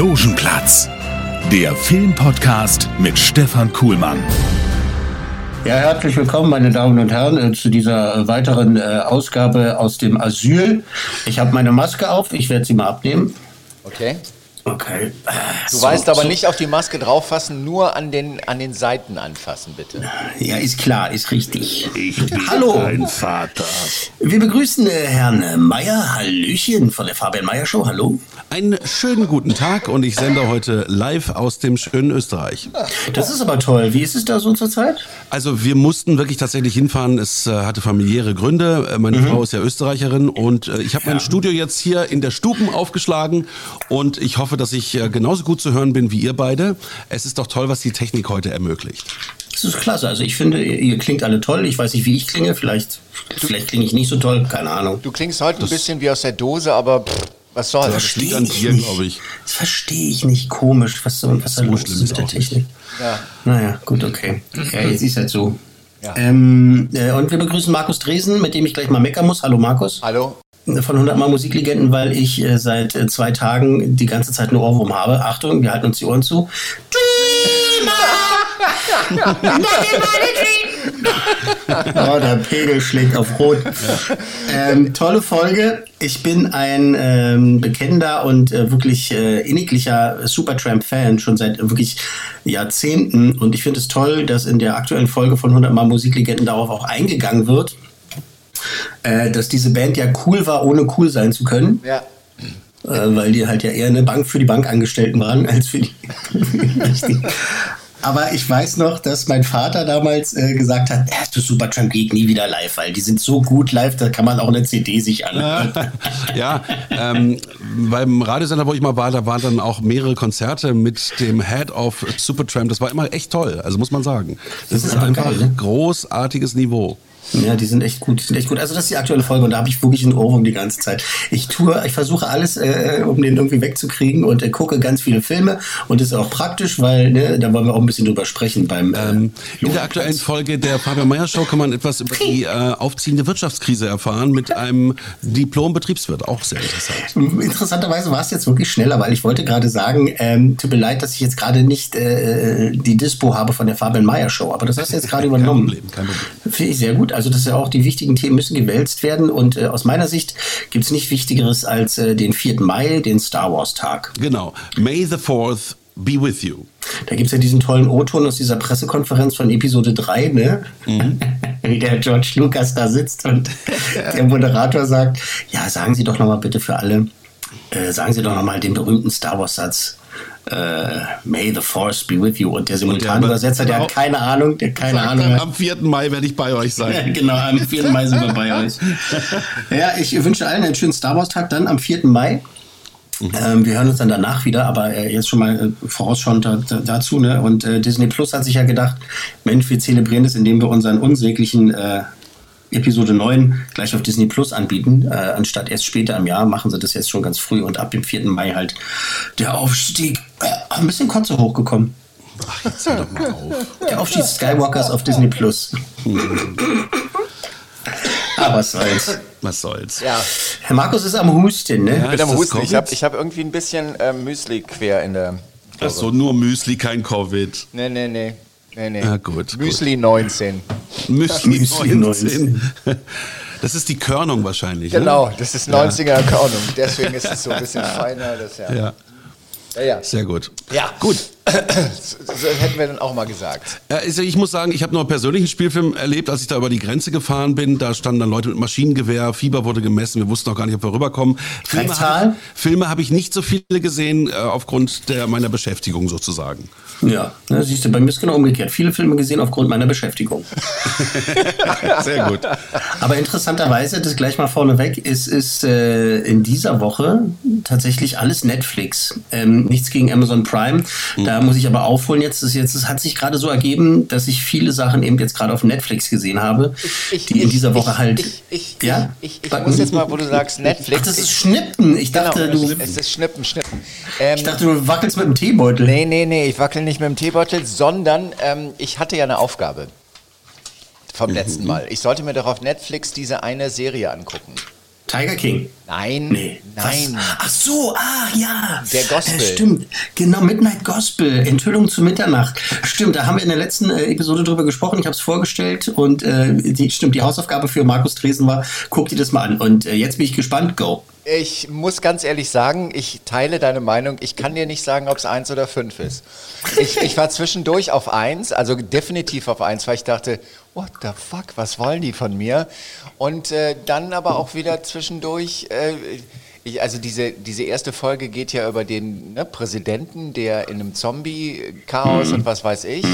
Logenplatz, der Filmpodcast mit Stefan Kuhlmann. Ja, herzlich willkommen, meine Damen und Herren, äh, zu dieser weiteren äh, Ausgabe aus dem Asyl. Ich habe meine Maske auf, ich werde sie mal abnehmen. Okay. Okay. Du so, weißt aber so. nicht auf die Maske drauffassen, nur an den, an den Seiten anfassen, bitte. Ja, ist klar, ist richtig. Ich bin Hallo. dein Vater. Wir begrüßen äh, Herrn Meier, Hallöchen von der Fabian Meier Show. Hallo. Einen schönen guten Tag und ich sende heute live aus dem schönen Österreich. Das ist aber toll. Wie ist es da so zur Zeit? Also wir mussten wirklich tatsächlich hinfahren. Es äh, hatte familiäre Gründe. Äh, meine mhm. Frau ist ja Österreicherin und äh, ich habe ja. mein Studio jetzt hier in der Stuben aufgeschlagen und ich hoffe, dass ich äh, genauso gut zu hören bin wie ihr beide. Es ist doch toll, was die Technik heute ermöglicht. Das ist klasse. Also ich finde, ihr klingt alle toll. Ich weiß nicht, wie ich klinge. Vielleicht, vielleicht klinge ich nicht so toll. Keine Ahnung. Du klingst heute das ein bisschen wie aus der Dose, aber pff, was soll das? Verstehe ich dir, glaube ich. Das verstehe ich nicht. Komisch. Was, so, was da los ist mit der Technik. Ja. Naja, gut, okay. Ja, jetzt ist halt so. Ja. Ähm, äh, und wir begrüßen Markus Dresen, mit dem ich gleich mal meckern muss. Hallo Markus. Hallo von 100 Mal Musiklegenden, weil ich äh, seit äh, zwei Tagen die ganze Zeit einen Ohrwurm habe. Achtung, wir halten uns die Ohren zu. oh, der Pegel schlägt auf Rot. Ähm, tolle Folge. Ich bin ein ähm, bekennender und äh, wirklich äh, inniglicher Supertramp-Fan, schon seit wirklich Jahrzehnten. Und ich finde es toll, dass in der aktuellen Folge von 100 Mal Musiklegenden darauf auch eingegangen wird äh, dass diese Band ja cool war, ohne cool sein zu können. Ja. Äh, weil die halt ja eher eine Bank für die Bankangestellten waren, als für die. Aber ich weiß noch, dass mein Vater damals äh, gesagt hat, ja, du Supertramp geht nie wieder live, weil die sind so gut live, da kann man auch eine CD sich anhören. ja, ähm, beim Radiosender, wo ich mal war, da waren dann auch mehrere Konzerte mit dem Head of Supertramp. Das war immer echt toll, also muss man sagen. Das, das ist, ist einfach geil, ne? großartiges Niveau. Ja, die sind echt gut. Die sind echt gut. Also das ist die aktuelle Folge und da habe ich wirklich einen Ohrwurm die ganze Zeit. Ich tue, ich versuche alles, äh, um den irgendwie wegzukriegen und äh, gucke ganz viele Filme und das ist auch praktisch, weil ne, da wollen wir auch ein bisschen drüber sprechen beim. Äh, ähm, in der aktuellen Folge der Fabian Meyer Show kann man etwas über die äh, aufziehende Wirtschaftskrise erfahren mit einem Diplom-Betriebswirt. Auch sehr interessant. Interessanterweise war es jetzt wirklich schneller, weil ich wollte gerade sagen, ähm, tut mir leid, dass ich jetzt gerade nicht äh, die Dispo habe von der Fabian Meyer Show, aber das hast du jetzt gerade übernommen. Kein Problem, kein Problem. Finde ich sehr gut. Also das ist ja auch, die wichtigen Themen müssen gewälzt werden. Und äh, aus meiner Sicht gibt es nicht Wichtigeres als äh, den 4. Mai, den Star Wars Tag. Genau. May the 4th be with you. Da gibt es ja diesen tollen O-Ton aus dieser Pressekonferenz von Episode 3, ne? Mhm. Wie der George Lucas da sitzt und der Moderator sagt, ja, sagen Sie doch nochmal bitte für alle, äh, sagen Sie doch nochmal den berühmten Star Wars-Satz äh, May the Force be with you. Und der Simultanübersetzer, der, der hat keine Ahnung, der keine Ahnung. Am 4. Mai werde ich bei euch sein. genau, am 4. Mai sind wir bei euch. Ja, ich wünsche allen einen schönen Star Wars-Tag dann am 4. Mai. Mhm. Ähm, wir hören uns dann danach wieder, aber äh, jetzt schon mal äh, vorausschauend da, da, dazu. Ne? Und äh, Disney Plus hat sich ja gedacht, Mensch, wir zelebrieren das, indem wir unseren unsäglichen äh, Episode 9 gleich auf Disney Plus anbieten, äh, anstatt erst später im Jahr, machen sie das jetzt schon ganz früh und ab dem 4. Mai halt der Aufstieg. Ein bisschen Kotze hochgekommen. Ach, jetzt hör doch mal auf. Der Aufstieg Skywalkers auf Disney Plus. Aber was soll's. Was soll's. Ja. Herr Markus ist am Husten, ne? Ja, ich bin am Husten. Ich habe ich hab irgendwie ein bisschen äh, Müsli quer in der. Ach so, nur Müsli, kein Covid. Nee, nee, nee. Nee, nee. Ja, gut. Müsli gut. 19. Müsli, 19. Das ist die Körnung wahrscheinlich. Ne? Genau, ne? das ist 90er ja. Körnung. Deswegen ist es so ein bisschen feiner. Das, ja. Ja. Ja. ja. Sehr gut. Ja. Gut. So hätten wir dann auch mal gesagt. Ja, also ich muss sagen, ich habe noch einen persönlichen Spielfilm erlebt, als ich da über die Grenze gefahren bin. Da standen dann Leute mit Maschinengewehr, Fieber wurde gemessen, wir wussten noch gar nicht, ob wir rüberkommen. Filme habe ich, Filme hab ich nicht so viele gesehen, äh, aufgrund der, meiner Beschäftigung sozusagen. Ja, ne, siehst du, bei mir ist genau umgekehrt. Viele Filme gesehen aufgrund meiner Beschäftigung. Sehr gut. Aber interessanterweise, das gleich mal vorneweg, ist, ist äh, in dieser Woche tatsächlich alles Netflix. Ähm, nichts gegen Amazon Prime. Da muss ich aber aufholen. Jetzt, ist, jetzt es hat sich gerade so ergeben, dass ich viele Sachen eben jetzt gerade auf Netflix gesehen habe, die in dieser Woche ich, halt. Ich, ich, ja? ich, ich, ich muss jetzt mal, wo du sagst Netflix. Ach, das ist Schnippen. Ich dachte, genau, du. es ist Schnippen, Schnippen. Ähm, Ich dachte, du wackelst mit dem Teebeutel. nee, nee, nee, ich wackel nicht mit dem Teebeutel, sondern ähm, ich hatte ja eine Aufgabe vom letzten Mal. Ich sollte mir doch auf Netflix diese eine Serie angucken. Tiger King. Nein, Nee. nein. Was? Ach so, ah ja. Der Gospel. Äh, stimmt. Genau, Midnight Gospel. Enthüllung zu Mitternacht. Stimmt, da haben wir in der letzten äh, Episode drüber gesprochen. Ich habe es vorgestellt und äh, die, stimmt, die Hausaufgabe für Markus Dresen war, guck dir das mal an. Und äh, jetzt bin ich gespannt. Go. Ich muss ganz ehrlich sagen, ich teile deine Meinung. Ich kann dir nicht sagen, ob es eins oder fünf ist. Ich, ich war zwischendurch auf eins, also definitiv auf eins, weil ich dachte, what the fuck, was wollen die von mir? Und äh, dann aber auch wieder zwischendurch. Äh, ich, also diese, diese erste Folge geht ja über den ne, Präsidenten, der in einem Zombie-Chaos und was weiß ich.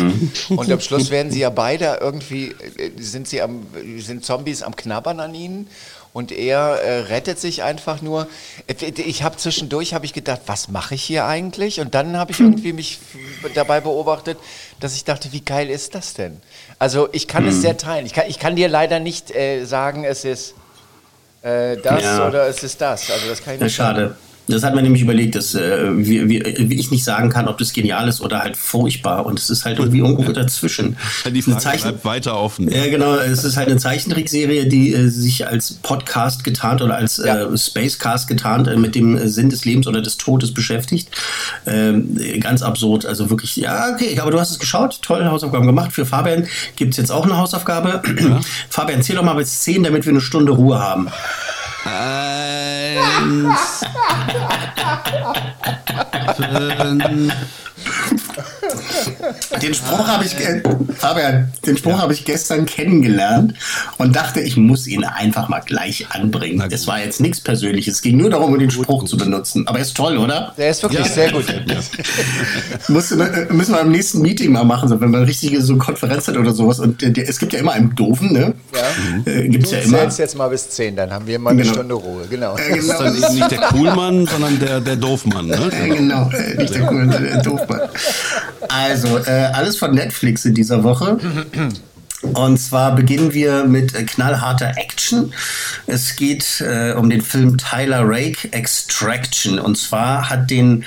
Und am Schluss werden sie ja beide irgendwie, äh, sind sie am, sind Zombies am Knabbern an ihnen. Und er äh, rettet sich einfach nur. Äh, Ich habe zwischendurch habe ich gedacht, was mache ich hier eigentlich? Und dann habe ich irgendwie mich dabei beobachtet, dass ich dachte, wie geil ist das denn? Also ich kann es sehr teilen. Ich kann, ich kann dir leider nicht äh, sagen, es ist äh, das Ja. oder es ist das. Also das kann ich nicht sagen. Das hat man nämlich überlegt, dass äh, wie, wie, wie ich nicht sagen kann, ob das genial ist oder halt furchtbar. Und es ist halt irgendwie irgendwo dazwischen. Die Frage Zeichen- bleibt weiter offen. Ja, genau. Es ist halt eine Zeichentrickserie, die äh, sich als Podcast getarnt oder als Ja. äh, Spacecast getarnt äh, mit dem äh, Sinn des Lebens oder des Todes beschäftigt. Ähm, äh, ganz absurd. Also wirklich, ja, okay. Aber du hast es geschaut. Tolle Hausaufgaben gemacht. Für Fabian gibt es jetzt auch eine Hausaufgabe. Fabian, zähl doch mal bis 10, damit wir eine Stunde Ruhe haben. Friends. Friends. Den Spruch habe ich, Fabian, den Spruch habe ich gestern kennengelernt und dachte, ich muss ihn einfach mal gleich anbringen. gut. Es war jetzt nichts Persönliches. Es ging nur darum, um den Spruch zu benutzen. Aber er ist toll, oder? Der ist wirklich Ja. sehr gut. Muss, äh, müssen wir am nächsten Meeting mal machen, so, wenn man richtig so Konferenz hat oder sowas. Und äh, der, es gibt ja immer einen Doofen, ne? Ja. Äh, gibt's Du ja immer. zählst jetzt mal bis zehn, dann haben wir mal eine Genau. Stunde Ruhe. Genau. Äh, Das ist genau. dann eben nicht der Coolmann, sondern der, der Doofmann. Ne? Äh, genau, äh, nicht der coole der Doofmann. Also, äh, alles von Netflix in dieser Woche. Und zwar beginnen wir mit äh, knallharter Action. Es geht äh, um den Film Tyler Rake Extraction. Und zwar hat den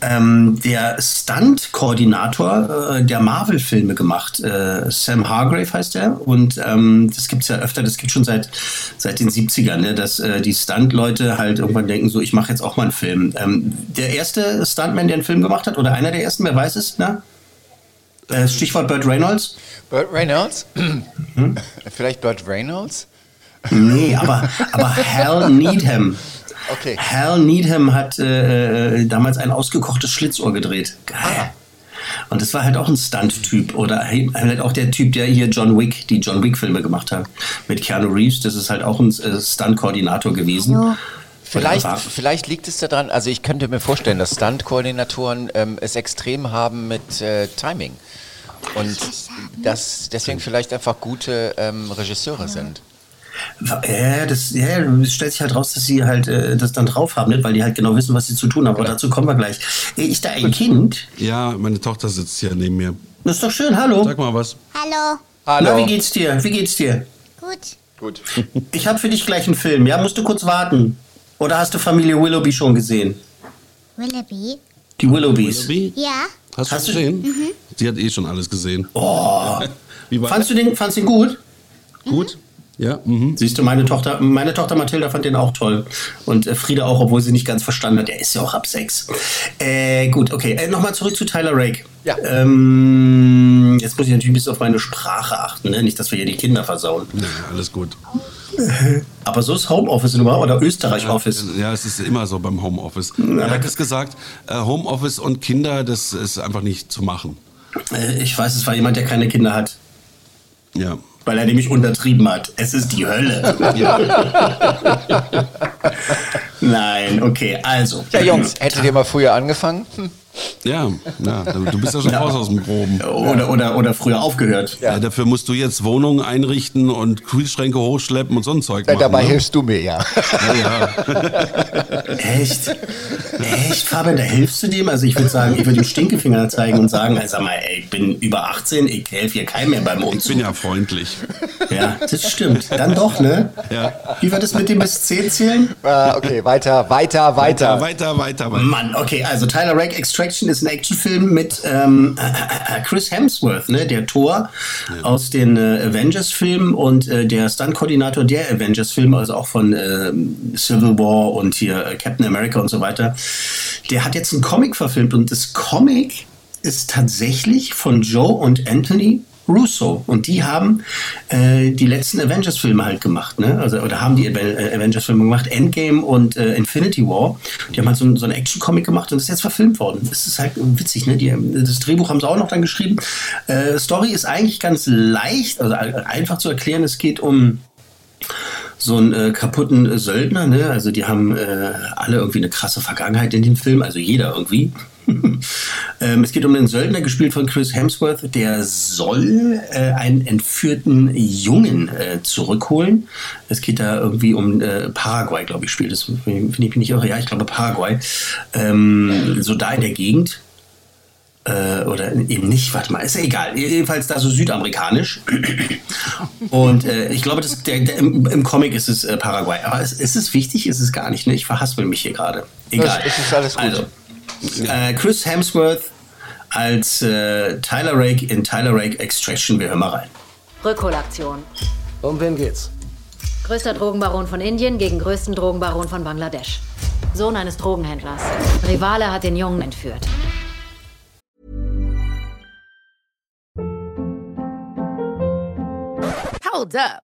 ähm, der Stunt-Koordinator äh, der Marvel-Filme gemacht. Äh, Sam Hargrave heißt er. Und ähm, das gibt's ja öfter, das gibt schon seit, seit den 70ern, ne, dass äh, die Stunt-Leute halt irgendwann denken, so, ich mache jetzt auch mal einen Film. Ähm, der erste Stuntman, der einen Film gemacht hat, oder einer der ersten, wer weiß es, ne? Äh, Stichwort Burt Reynolds. Burt Reynolds? Hm? Vielleicht Burt Reynolds? Nee, aber, aber Hal Needham. Okay. Hal Needham hat äh, äh, damals ein ausgekochtes Schlitzohr gedreht. Geil. Und das war halt auch ein Stunt-Typ. Oder halt auch der Typ, der hier John Wick, die John Wick-Filme gemacht hat. Mit Keanu Reeves. Das ist halt auch ein äh, Stunt-Koordinator gewesen. Vielleicht, Oder war- vielleicht liegt es daran, also ich könnte mir vorstellen, dass Stunt-Koordinatoren ähm, es extrem haben mit äh, Timing. Und dass deswegen vielleicht einfach gute ähm, Regisseure sind. Ja, das, ja, es stellt sich halt raus, dass sie halt äh, das dann drauf haben, nicht? weil die halt genau wissen, was sie zu tun haben. Aber dazu kommen wir gleich. Äh, Ist da ein Kind? Ja, meine Tochter sitzt hier neben mir. Das ist doch schön, hallo. Sag mal was. Hallo. Na, wie geht's dir? Wie geht's dir? Gut. Gut. Ich habe für dich gleich einen Film, ja? Musst du kurz warten. Oder hast du Familie Willoughby schon gesehen? Willoughby. Die Willoughbys. Willoughby? Ja. Hast, Hast du gesehen? Sie hat eh schon alles gesehen. Oh. Fandst du den, fandst du den gut? gut? Ja, mhm. Siehst du, meine Tochter, meine Tochter Mathilda fand den auch toll. Und äh, Frieda auch, obwohl sie nicht ganz verstanden hat. Der ist ja auch ab sechs. Äh, gut, okay. Äh, Nochmal zurück zu Tyler Rake. Ja. Ähm, jetzt muss ich natürlich ein bisschen auf meine Sprache achten, ne? nicht, dass wir hier die Kinder versauen. Ja, alles gut. Aber so ist Homeoffice immer oder Österreich Office. Ja, es ist immer so beim Homeoffice. Er hat es gesagt, äh, Homeoffice und Kinder, das ist einfach nicht zu machen. Äh, Ich weiß, es war jemand, der keine Kinder hat, Ja. Weil er nämlich untertrieben hat. Es ist die Hölle. Nein, okay, also. Ja, Jungs, hättet ihr mal früher angefangen? Hm. Ja, ja, du du bist ja schon raus aus dem Groben. Oder, oder, oder früher aufgehört. Ja. dafür musst du jetzt Wohnungen einrichten und Kühlschränke hochschleppen und so ein Zeug Ja, machen. dabei ne? hilfst du mir ja. Echt? Echt, Fabian, da hilfst du dem? Also ich würde sagen, ich würde dem Stinkefinger zeigen und sagen, also sag mal, ey, ich bin über 18, ich helfe hier keinem mehr beim Ich Umzug. bin ja freundlich. Ja, das stimmt. Dann doch, ne? Ja. Wie war das mit dem bis 10 zählen? Ah, okay, weiter, weiter, weiter. Weiter, weiter, weiter. Mann, okay, also Tyler Rake Extraction ist ein Actionfilm mit ähm, äh, Chris Hemsworth, ne, der Thor aus den äh, Avengers-Filmen und äh, der Stunt-Koordinator der Avengers-Filme, also auch von äh, Civil War und hier äh, Captain America und so weiter. Der hat jetzt einen Comic verfilmt und das Comic ist tatsächlich von Joe und Anthony Russo. Und die haben äh, die letzten Avengers-Filme halt gemacht, ne? Also, oder haben die äh, Avengers-Filme gemacht, Endgame und äh, Infinity War. Die haben halt so, so einen Action-Comic gemacht und ist jetzt verfilmt worden. Das ist halt witzig, ne? Die, das Drehbuch haben sie auch noch dann geschrieben. Äh, Story ist eigentlich ganz leicht, also äh, einfach zu erklären. Es geht um so einen äh, kaputten Söldner, ne? Also die haben äh, alle irgendwie eine krasse Vergangenheit in dem Film, also jeder irgendwie. ähm, es geht um den Söldner, gespielt von Chris Hemsworth, der soll äh, einen entführten Jungen äh, zurückholen. Es geht da irgendwie um äh, Paraguay, glaube ich, spielt das. Finde ich mich nicht irre. Ja, ich glaube Paraguay. Ähm, so da in der Gegend äh, oder eben nicht, warte mal, ist ja egal. Jedenfalls da so südamerikanisch. Und äh, ich glaube, das, der, der, im, im Comic ist es äh, Paraguay. Aber es, ist es wichtig? Ist es gar nicht. Ne? Ich verhaspel mich hier gerade. Egal. Es ist alles gut. Also, äh, Chris Hemsworth als äh, Tyler Rake in Tyler Rake Extraction. Wir hören mal rein. Rückholaktion. Um wen geht's? Größter Drogenbaron von Indien gegen größten Drogenbaron von Bangladesch. Sohn eines Drogenhändlers. Rivale hat den Jungen entführt. Hold up.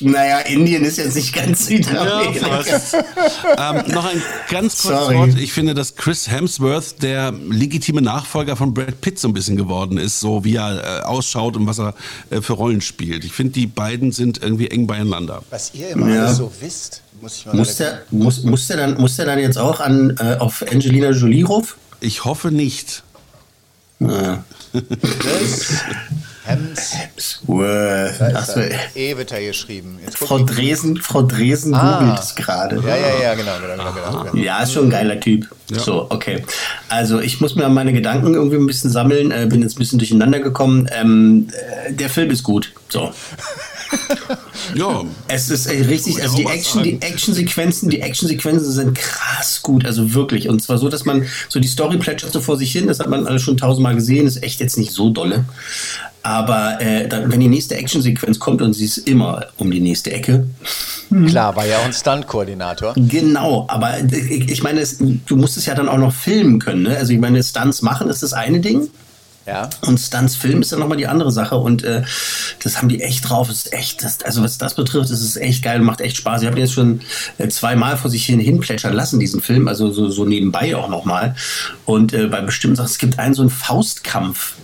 Naja, Indien ist jetzt nicht ganz Südamerika. ähm, noch ein ganz kurzes Sorry. Wort. Ich finde, dass Chris Hemsworth der legitime Nachfolger von Brad Pitt so ein bisschen geworden ist, so wie er äh, ausschaut und was er äh, für Rollen spielt. Ich finde, die beiden sind irgendwie eng beieinander. Was ihr immer Ja. alles so wisst, muss ich mal Muss der, muss, muss, der dann, muss der dann jetzt auch an, äh, auf Angelina Jolie ruf? Ich hoffe nicht. Ja. Hems. Worth. Da ist Achso, er. E wird er geschrieben. Frau. Dresen, Frau Dresen Ah. googelt es gerade. Ja, ja, ja, genau, genau, genau, genau, genau. Ja, ist schon ein geiler Typ. So, okay. Also ich muss mir meine Gedanken irgendwie ein bisschen sammeln, äh, bin jetzt ein bisschen durcheinander gekommen. Ähm, äh, der Film ist gut. So. Ja, Es ist äh, richtig, also die Action, die. Actionsequenzen, die Actionsequenzen sind krass gut, also wirklich. Und zwar so, dass man so die Story plätschert so vor sich hin, das hat man alles schon tausendmal gesehen, ist echt jetzt nicht so dolle. Aber äh, dann, wenn die nächste Actionsequenz kommt und sie ist immer um die nächste Ecke, Klar, war ja auch ein Stunt-Koordinator. Genau, aber äh, ich ich meine, es, du musst es ja dann auch noch filmen können. Ne? Also ich meine, Stunts machen ist das eine Ding. Ja. Und Stunts filmen ist dann nochmal die andere Sache. Und äh, das haben die echt drauf. Das ist echt, das, also was das betrifft, ist echt geil, macht echt Spaß. Ich habe den jetzt schon äh, zweimal vor sich hin hinplätschern lassen, diesen Film. Also so, so nebenbei auch nochmal. Und äh, bei bestimmten Sachen, es gibt einen so einen Faustkampf.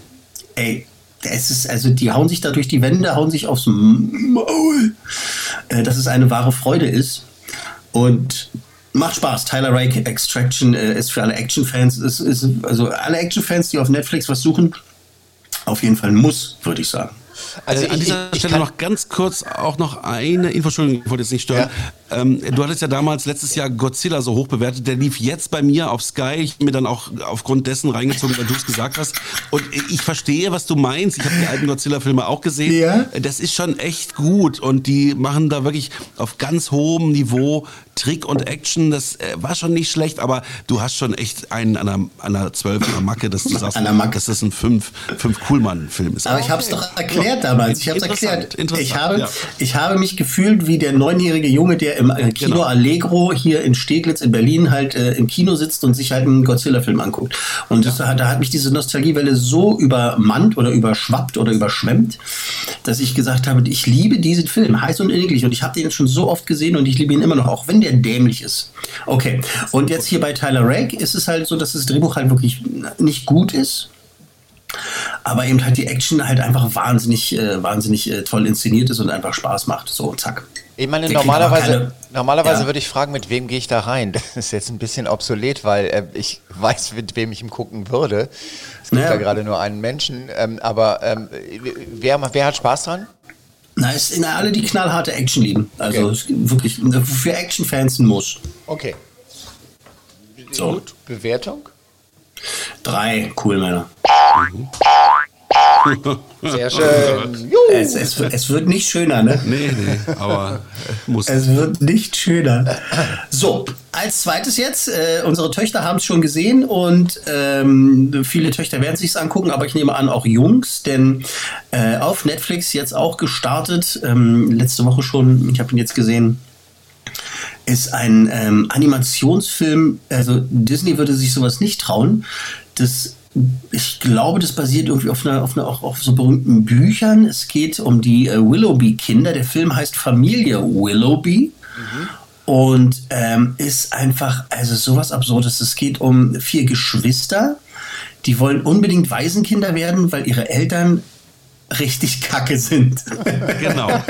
Ey, es ist, also die hauen sich da durch die Wände, hauen sich aufs Maul. Äh, dass es eine wahre Freude ist. Und macht Spaß. Tyler Rake Extraction äh, ist für alle Action-Fans, ist, ist, also alle Action-Fans, die auf Netflix was suchen, auf jeden Fall Muss, würde ich sagen. Also äh, an ich, dieser ich, ich Stelle noch ganz kurz auch noch eine Info, Entschuldigung, ich wollte jetzt nicht stören. Ähm, du hattest ja damals letztes Jahr Godzilla so hoch bewertet. Der lief jetzt bei mir auf Sky. Ich bin mir dann auch aufgrund dessen reingezogen, weil du es gesagt hast. Und ich verstehe, was du meinst. Ich habe die alten Godzilla-Filme auch gesehen. Ja. Das ist schon echt gut. Und die machen da wirklich auf ganz hohem Niveau Trick und Action. Das äh, war schon nicht schlecht, aber du hast schon echt einen an einer, an einer 12 an der Macke, dass du sagst, dass das ein 5 fünf Coolmann-Film ist. Aber ich habe es doch erklärt damals. Ich habe es erklärt. interessant, Ich habe, ja. ich habe mich gefühlt wie der neunjährige Junge, der im äh, Kino Genau. Allegro hier in Steglitz in Berlin halt äh, im Kino sitzt und sich halt einen Godzilla-Film anguckt. Und das, hat- da hat mich diese Nostalgiewelle so übermannt oder überschwappt oder überschwemmt, dass ich gesagt habe, ich liebe diesen Film, heiß und inniglich. Und ich habe den schon so oft gesehen und ich liebe ihn immer noch, auch wenn der dämlich ist. Okay, und jetzt hier bei Tyler Rake ist es halt so, dass das Drehbuch halt wirklich nicht gut ist aber eben halt die Action halt einfach wahnsinnig, äh, wahnsinnig äh, toll inszeniert ist und einfach Spaß macht. So, zack. Ich meine, aber normalerweise, keine- normalerweise Ja. würde ich fragen, mit wem gehe ich da rein? Das ist jetzt ein bisschen obsolet, weil äh, ich weiß, mit wem ich ihm gucken würde. Es gibt Ja. da gerade nur einen Menschen. Ähm, aber ähm, wer, wer hat Spaß dran? Na, es sind alle, die knallharte Action lieben. Also Okay. wirklich für Action-Fans ein Muss. Okay. So. Gut. Bewertung? Drei cool Männer. Sehr schön. Es, es, es wird nicht schöner, ne? Nee, nee, aber muss. Es wird nicht schöner. So, als zweites jetzt, äh, unsere Töchter haben es schon gesehen und ähm, viele Töchter werden sich angucken, aber ich nehme an auch Jungs, denn äh, auf Netflix jetzt auch gestartet, ähm, letzte Woche schon, ich habe ihn jetzt gesehen, ist ein ähm, Animationsfilm, also Disney würde sich sowas nicht trauen. Das, ich glaube, das basiert irgendwie auf, einer, auf, einer, auch auf so berühmten Büchern. Es geht um die äh, Willoughby-Kinder. Der Film heißt Familie Willoughby. Und ähm, ist einfach, also sowas Absurdes. Es geht um vier Geschwister, die wollen unbedingt Waisenkinder werden, weil ihre Eltern richtig kacke sind. Genau.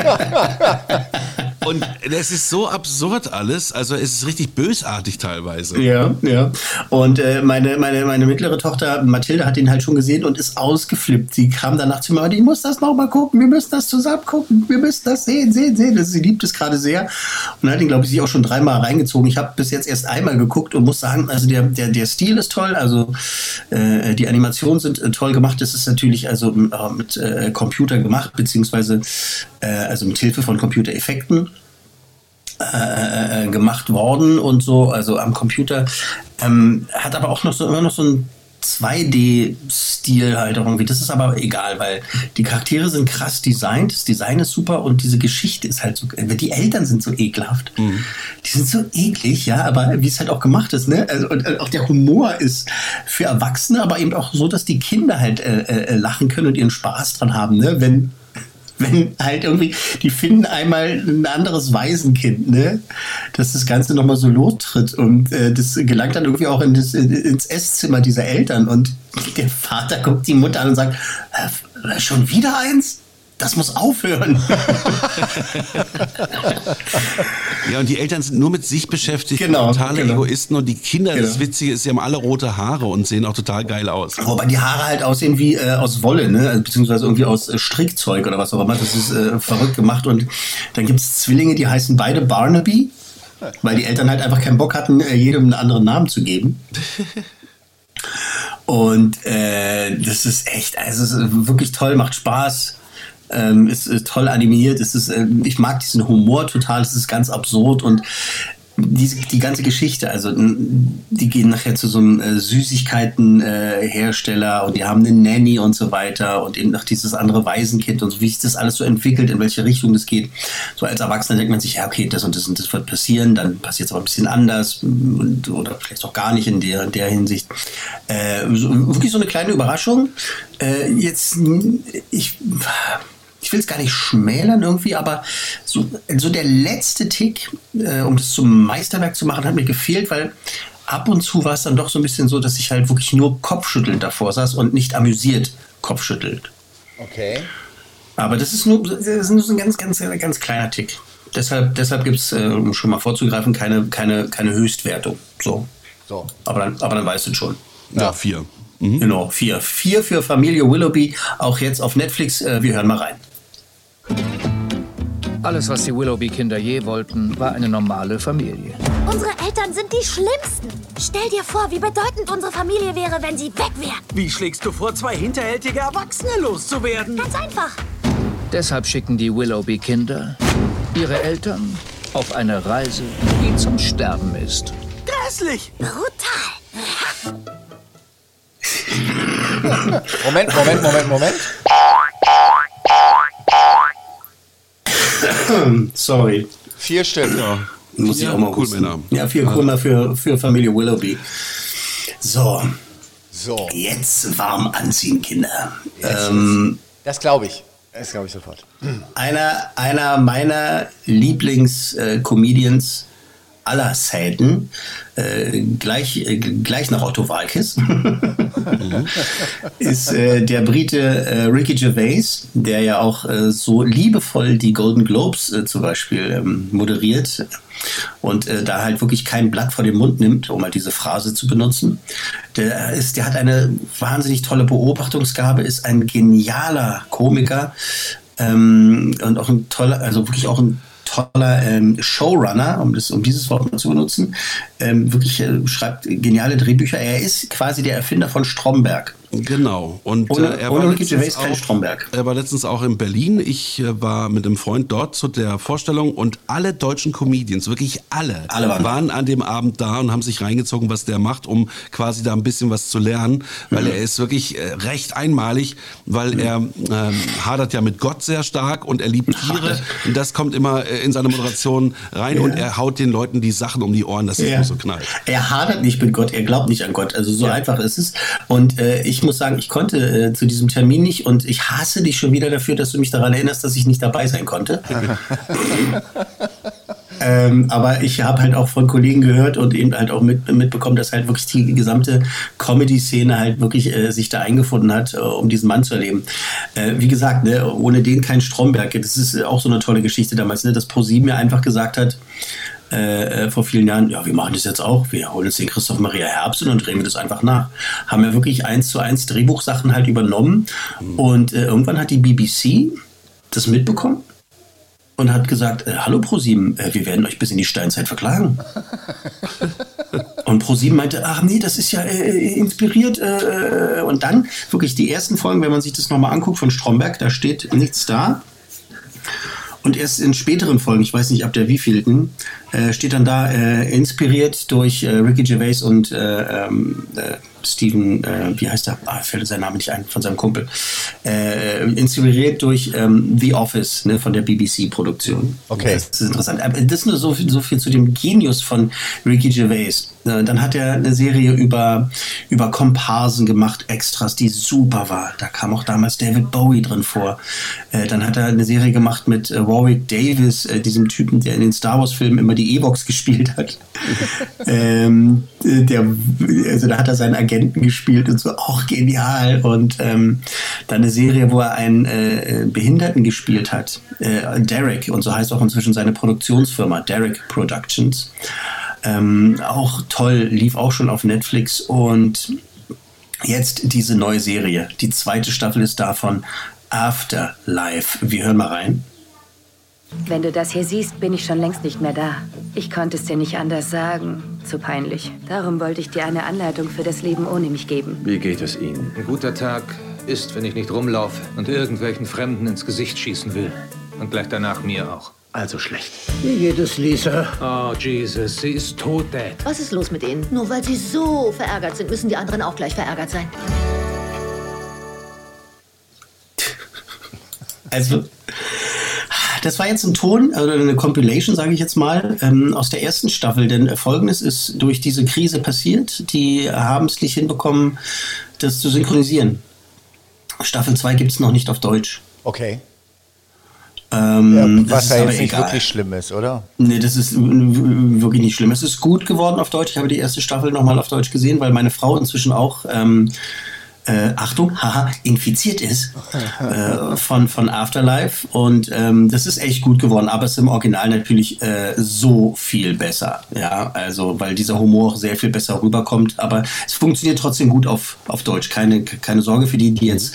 Und es ist so absurd alles, also es ist richtig bösartig teilweise. Ja, ja. Und äh, meine, meine, meine mittlere Tochter Mathilde hat den halt schon gesehen und ist ausgeflippt. Sie kam danach zu mir und ich muss das nochmal gucken, wir müssen das zusammen gucken, wir müssen das sehen, sehen, sehen. Das, sie liebt es gerade sehr und hat ihn, glaube ich, sich auch schon dreimal reingezogen. Ich habe bis jetzt erst einmal geguckt und muss sagen, also der, der, der Stil ist toll, also äh, die Animationen sind äh, toll gemacht. Das ist natürlich also äh, mit äh, Computer gemacht, beziehungsweise äh, also mit Hilfe von Computereffekten äh, gemacht worden und so, also am Computer. Ähm, hat aber auch noch so immer noch so ein 2D-Stil halt irgendwie. Das ist aber egal, weil die Charaktere sind krass designt, das Design ist super und diese Geschichte ist halt so. Die Eltern sind so ekelhaft. Die sind so eklig, ja, aber wie es halt auch gemacht ist, ne? Also, und äh, auch der Humor ist für Erwachsene, aber eben auch so, dass die Kinder halt äh, äh, lachen können und ihren Spaß dran haben, ne? Wenn wenn halt irgendwie, die finden einmal ein anderes Waisenkind, ne? Dass das Ganze nochmal so lostritt und äh, das gelangt dann irgendwie auch in das, in, ins Esszimmer dieser Eltern und der Vater guckt die Mutter an und sagt, äh, schon wieder eins? Das muss aufhören. Ja, und die Eltern sind nur mit sich beschäftigt, Genau, totale genau. Egoisten und die Kinder, das Genau. Witzige ist, sie haben alle rote Haare und sehen auch total geil aus. Wobei die Haare halt aussehen wie äh, aus Wolle, ne? Also, beziehungsweise irgendwie aus äh, Strickzeug oder was auch immer. Das ist äh, verrückt gemacht. Und dann gibt es Zwillinge, die heißen beide Barnaby, weil die Eltern halt einfach keinen Bock hatten, äh, jedem einen anderen Namen zu geben. Und äh, das ist echt, also es ist wirklich toll, macht Spaß. Ähm, ist, ist toll animiert, ist, äh, ich mag diesen Humor total, es ist ganz absurd und diese, die ganze Geschichte, also die gehen nachher zu so einem äh, Süßigkeitenhersteller äh, Hersteller und die haben eine Nanny und so weiter und eben noch dieses andere Waisenkind und so, wie sich das alles so entwickelt, in welche Richtung das geht. So als Erwachsener denkt man sich, ja, okay, das und das und das wird passieren, dann passiert es aber ein bisschen anders und, oder vielleicht auch gar nicht in der, in der Hinsicht. Äh, so, wirklich so eine kleine Überraschung. Äh, jetzt, ich ich will es gar nicht schmälern irgendwie, aber so, so der letzte Tick, äh, um das zum Meisterwerk zu machen, hat mir gefehlt, weil ab und zu war es dann doch so ein bisschen so, dass ich halt wirklich nur kopfschüttelnd davor saß und nicht amüsiert kopfschüttelt. Okay. Aber das ist nur, das ist nur so ein ganz, ganz, ganz kleiner Tick. Deshalb, deshalb gibt es, äh, um schon mal vorzugreifen, keine, keine, keine Höchstwertung. So. So. Aber dann, aber dann weißt du schon. Ja, vier. Genau, vier. Vier für Familie Willoughby, auch jetzt auf Netflix. Äh, wir hören mal rein. Alles, was die Willoughby-Kinder je wollten, war eine normale Familie. Unsere Eltern sind die Schlimmsten. Stell dir vor, wie bedeutend unsere Familie wäre, wenn sie weg wären. Wie schlägst du vor, zwei hinterhältige Erwachsene loszuwerden? Ganz einfach. Deshalb schicken die Willoughby-Kinder ihre Eltern auf eine Reise, die zum Sterben ist. Grässlich! Brutal. Moment, Moment, Moment, Moment. Sorry. Vier Stück. Muss ich Ja, auch mal cool. Ja, vier Krümmer für, für Familie Willoughby. So, So, jetzt warm anziehen, Kinder. Ähm, das glaube ich. Das glaube ich sofort. einer, einer meiner Lieblings-Comedians aller Zeiten, äh, gleich, äh, gleich nach Otto Walkes, ist äh, der Brite äh, Ricky Gervais, der ja auch äh, so liebevoll die Golden Globes äh, zum Beispiel ähm, moderiert und da halt wirklich kein Blatt vor den Mund nimmt, um mal diese Phrase zu benutzen. Der, ist, der hat eine wahnsinnig tolle Beobachtungsgabe, ist ein genialer Komiker ähm, und auch ein toller, also wirklich auch ein toller ähm, Showrunner, um, das, um dieses Wort mal zu benutzen, ähm, wirklich äh, schreibt geniale Drehbücher. Er ist quasi der Erfinder von Stromberg. Genau. Und Ohne- äh, er, war letztens auch, Stromberg. er war letztens auch in Berlin. Ich äh, war mit einem Freund dort zu der Vorstellung und alle deutschen Comedians, wirklich alle, Alle waren da. an dem Abend da und haben sich reingezogen, was der macht, um quasi da ein bisschen was zu lernen, weil Mhm. er ist wirklich äh, recht einmalig, weil er ähm, hadert ja mit Gott sehr stark und er liebt Tiere und das kommt immer äh, in seine Moderation rein und er haut den Leuten die Sachen um die Ohren, dass es Ja. so knallt. Er hadert nicht mit Gott, er glaubt nicht an Gott. Also so einfach ist es. Und äh, ich muss sagen, ich konnte äh, zu diesem Termin nicht und ich hasse dich schon wieder dafür, dass du mich daran erinnerst, dass ich nicht dabei sein konnte. ähm, aber ich habe halt auch von Kollegen gehört und eben halt auch mit, mitbekommen, dass halt wirklich die gesamte Comedy-Szene halt wirklich äh, sich da eingefunden hat, äh, um diesen Mann zu erleben. Äh, wie gesagt, ne, ohne den kein Stromberg. Das ist auch so eine tolle Geschichte damals, ne, dass ProSieben mir einfach gesagt hat, äh, äh, vor vielen Jahren, ja, wir machen das jetzt auch, wir holen uns den Christoph Maria Herbst und dann drehen wir das einfach nach. Haben wir wirklich eins zu eins Drehbuchsachen halt übernommen und äh, irgendwann hat die BBC das mitbekommen und hat gesagt, äh, hallo ProSieben, äh, wir werden euch bis in die Steinzeit verklagen. und ProSieben meinte, ach nee, das ist ja äh, inspiriert. Äh, äh, und dann wirklich die ersten Folgen, wenn man sich das nochmal anguckt von Stromberg, da steht nichts da. Und erst in späteren Folgen, ich weiß nicht ab der wievielten, äh, steht dann da äh, inspiriert durch äh, Ricky Gervais und äh, ähm, äh, Steven, äh, wie heißt er? Ah, fällt sein Name nicht ein, von seinem Kumpel. Äh, inspiriert durch ähm, The Office ne, von der BBC-Produktion. Okay. Das ist interessant. Aber das ist nur so viel, so viel zu dem Genius von Ricky Gervais. Äh, Dann hat er eine Serie über, über Komparsen gemacht, Extras, die super war. Da kam auch damals David Bowie drin vor. Äh, Dann hat er eine Serie gemacht mit äh, Warwick Davis, äh, diesem Typen, der in den Star Wars-Filmen immer die Evox gespielt hat. ähm, äh, der, also da hat er seinen Agenten gespielt und so, auch genial. Und ähm, dann eine Serie, wo er einen äh, Behinderten gespielt hat, äh, Derek, und so heißt auch inzwischen seine Produktionsfirma, Derek Productions. Ähm, auch toll, lief auch schon auf Netflix und jetzt diese neue Serie. Die zweite Staffel ist davon Afterlife. Wir hören mal rein. Wenn du das hier siehst, bin ich schon längst nicht mehr da. Ich konnte es dir nicht anders sagen. Zu peinlich. Darum wollte ich dir eine Anleitung für das Leben ohne mich geben. Wie geht es Ihnen? Ein guter Tag ist, wenn ich nicht rumlaufe und irgendwelchen Fremden ins Gesicht schießen will. Und gleich danach mir auch. Also schlecht. Wie geht es, Lisa? Oh, Jesus, sie ist tot, Dad. Was ist los mit ihnen? Nur weil sie so verärgert sind, müssen die anderen auch gleich verärgert sein. Also, das war jetzt ein Ton, also eine Compilation, sage ich jetzt mal, ähm, aus der ersten Staffel. Denn äh, Folgendes ist durch diese Krise passiert. Die haben es nicht hinbekommen, das zu synchronisieren. Staffel 2 gibt es noch nicht auf Deutsch. Okay. Ähm, das Was ja jetzt nicht egal. wirklich schlimm ist, oder? Nee, das ist wirklich nicht schlimm. Es ist gut geworden auf Deutsch. Ich habe die erste Staffel nochmal auf Deutsch gesehen, weil meine Frau inzwischen auch ähm, äh, Achtung, haha, infiziert ist äh, von, von Afterlife. Und ähm, das ist echt gut geworden, aber es ist im Original natürlich äh, so viel besser. Ja, also, weil dieser Humor auch sehr viel besser rüberkommt. Aber es funktioniert trotzdem gut auf, auf Deutsch. Keine, keine Sorge für die, die jetzt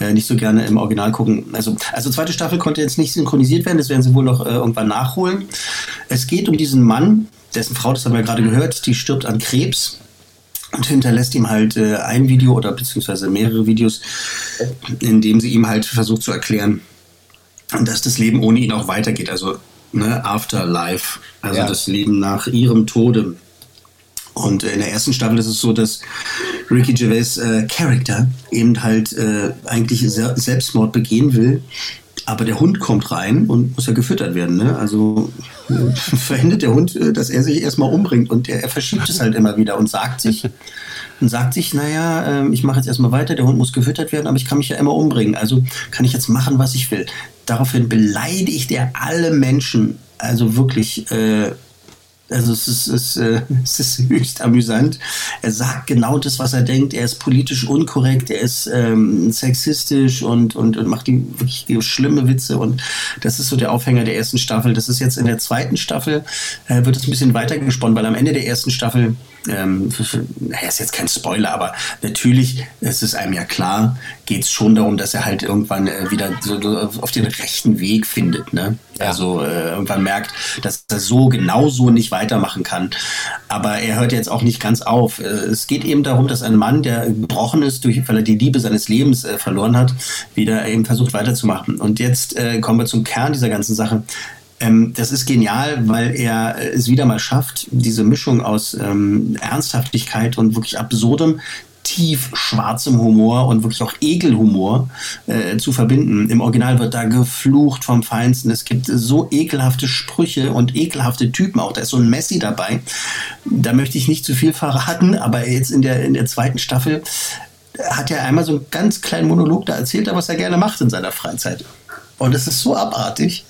äh, nicht so gerne im Original gucken. Also, also zweite Staffel konnte jetzt nicht synchronisiert werden, das werden sie wohl noch äh, irgendwann nachholen. Es geht um diesen Mann, dessen Frau, das haben wir gerade gehört, die stirbt an Krebs und hinterlässt ihm halt äh, ein Video oder beziehungsweise mehrere Videos, in dem sie ihm halt versucht zu erklären, dass das Leben ohne ihn auch weitergeht. Also ne, Afterlife, also Ja. das Leben nach ihrem Tode. Und äh, in der ersten Staffel ist es so, dass Ricky Gervais äh, Charakter eben halt äh, eigentlich Se Selbstmord begehen will. Aber der Hund kommt rein und muss ja gefüttert werden. Ne? Also äh, verhindert der Hund, äh, dass er sich erstmal umbringt. Und der, er verschiebt es halt immer wieder und sagt sich, und sagt sich, naja, ähm, ich mache jetzt erstmal weiter, der Hund muss gefüttert werden, aber ich kann mich ja immer umbringen. Also kann ich jetzt machen, was ich will. Daraufhin beleidigt er alle Menschen. Also wirklich, äh, also es ist, es, äh, es ist höchst amüsant. Er sagt genau das, was er denkt. Er ist politisch unkorrekt, er ist ähm, sexistisch und, und, und macht die wirklich schlimme Witze. Und das ist so der Aufhänger der ersten Staffel. Das ist jetzt in der zweiten Staffel, äh, wird es ein bisschen weiter gesponnen, weil am Ende der ersten Staffel, ähm, naja, ist jetzt kein Spoiler, aber natürlich, es ist einem ja klar, geht es schon darum, dass er halt irgendwann äh, wieder so, so auf den rechten Weg findet. Ne? Also äh, irgendwann merkt, dass er so genau so nicht weitermachen kann. Aber er hört jetzt auch nicht ganz auf. Äh, es geht eben darum, dass ein Mann, der gebrochen ist, durch, weil er die Liebe seines Lebens äh, verloren hat, wieder eben versucht weiterzumachen. Und jetzt äh, kommen wir zum Kern dieser ganzen Sache. Ähm, das ist genial, weil er äh, es wieder mal schafft, diese Mischung aus ähm, Ernsthaftigkeit und wirklich absurdem, tief schwarzem Humor und wirklich auch Ekelhumor äh, zu verbinden. Im Original wird da geflucht vom Feinsten. Es gibt so ekelhafte Sprüche und ekelhafte Typen auch. Da ist so ein Messi dabei. Da möchte ich nicht zu viel verraten, aber jetzt in der, in der zweiten Staffel hat er einmal so einen ganz kleinen Monolog, da erzählt er, was er gerne macht in seiner Freizeit. Und es ist so abartig.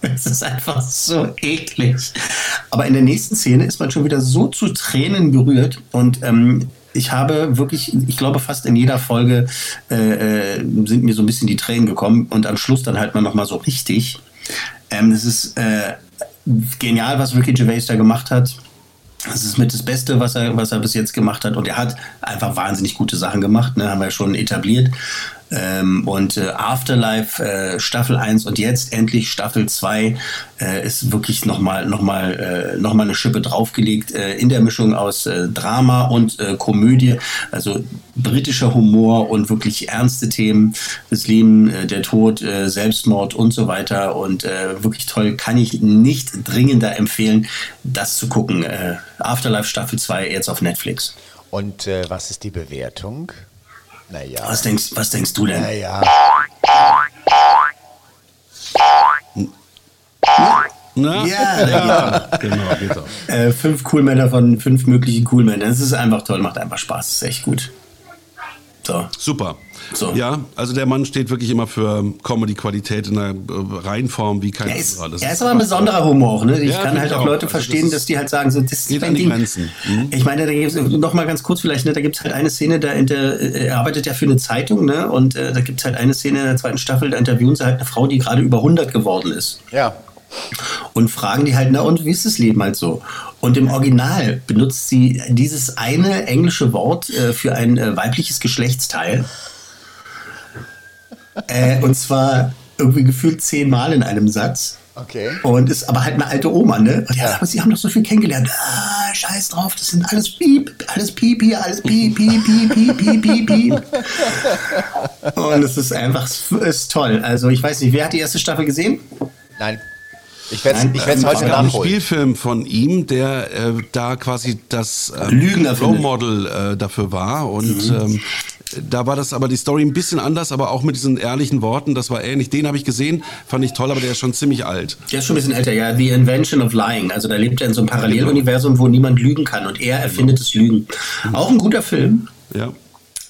Es ist einfach so eklig. Aber in der nächsten Szene ist man schon wieder so zu Tränen gerührt und ähm, ich habe wirklich, ich glaube fast in jeder Folge äh, äh, sind mir so ein bisschen die Tränen gekommen und am Schluss dann halt mal noch mal so richtig. Ähm, das ist äh, genial, was Ricky Gervais da gemacht hat. Das ist mit das Beste, was er, was er bis jetzt gemacht hat. Und er hat einfach wahnsinnig gute Sachen gemacht, ne? haben wir schon etabliert. Ähm, und äh, Afterlife äh, Staffel 1 und jetzt endlich Staffel 2 äh, ist wirklich nochmal noch mal, äh, noch mal eine Schippe draufgelegt äh, in der Mischung aus äh, Drama und äh, Komödie. Also britischer Humor und wirklich ernste Themen. Das Leben, äh, der Tod, äh, Selbstmord und so weiter. Und äh, wirklich toll. Kann ich nicht dringender empfehlen, das zu gucken. Äh, Afterlife Staffel 2 jetzt auf Netflix. Und äh, was ist die Bewertung? Naja. Was denkst, was denkst du denn? Naja. Na? Ja, genau, geht auch. Äh, fünf Coolmänner von fünf möglichen Coolmännern. Das ist einfach toll, macht einfach Spaß, das ist echt gut. So. Super. So. Ja, also der Mann steht wirklich immer für Comedy-Qualität in einer äh, Reinform wie kein Er ist. Das er ist aber ein besonderer Humor auch. Ne? Ich Ja, kann halt auch auch. Leute Also das verstehen, ist- dass die halt sagen, so, das ist Geht mein an die Ding. Grenzen. Mhm. Ich meine, da gibt's noch mal ganz kurz vielleicht, ne, da gibt es halt eine Szene, da inter, äh, er arbeitet ja für eine Zeitung, ne? Und äh, da gibt es halt eine Szene in der zweiten Staffel, da interviewen sie halt eine Frau, die gerade über 100 geworden ist. Ja. Und fragen die halt, na und wie ist das Leben halt so? Und im Original benutzt sie dieses eine englische Wort äh, für ein äh, weibliches Geschlechtsteil. Äh, und zwar irgendwie gefühlt zehnmal in einem Satz. Okay. Und ist aber halt eine alte Oma, ne? Und ja, aber sie haben doch so viel kennengelernt. Ah, scheiß drauf, das sind alles Piep, alles Piep hier, alles Piep, Piep, Piep, Piep, Piep, Piep, Piep. Und es ist einfach, es ist toll. Also ich weiß nicht, wer hat die erste Staffel gesehen? Nein. Ich werde es heute Es gab einen nachholen. Spielfilm von ihm, der äh, da quasi das ähm. Role Model äh, dafür war. Und Mhm. ähm, da war das aber die Story ein bisschen anders, aber auch mit diesen ehrlichen Worten. Das war ähnlich. Den habe ich gesehen, fand ich toll, aber der ist schon ziemlich alt. Der ist schon ein bisschen älter, ja. The Invention of Lying. Also da lebt er in so einem Paralleluniversum, wo niemand lügen kann. Und er erfindet das Lügen. Auch ein guter Film. Ja.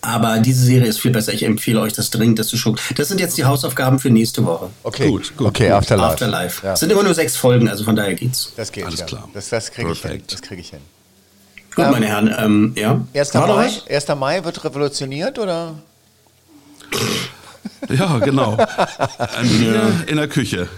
Aber diese Serie ist viel besser. Ich empfehle euch das dringend, das zu schauen. Das sind jetzt die Hausaufgaben für nächste Woche. Okay, Gut, gut, okay, gut. Afterlife. Afterlife. Ja. Es sind immer nur sechs Folgen, also von daher geht's. Das geht Alles ja. klar. Das, das kriege ich hin. Perfekt. Das kriege ich hin. Gut, Ähm, meine Herren, ähm, ja. 1. War noch Mai, was? 1. Mai wird revolutioniert oder? Ja, genau. Ein Bier in der Küche.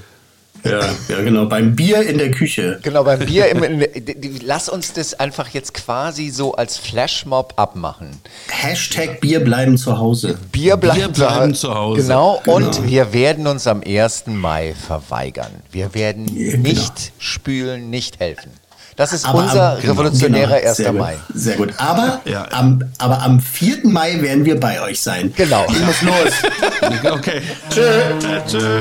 Ja, ja, genau. Beim Bier in der Küche. Genau, beim Bier. Im, in, lass uns das einfach jetzt quasi so als Flashmob abmachen. Hashtag Bier bleiben zu Hause. Bier bleiben, Bier bleiben zu Hause. Genau, und Genau. wir werden uns am 1. Mai verweigern. Wir werden Ja, genau. nicht spülen, nicht helfen. Das ist Aber unser am- genau, revolutionärer genau, 1. sehr gut, Mai. Sehr gut. Aber, Ja. am, aber am 4. Mai werden wir bei euch sein. Genau. Ich muss los. Okay. Tschö. Tschö.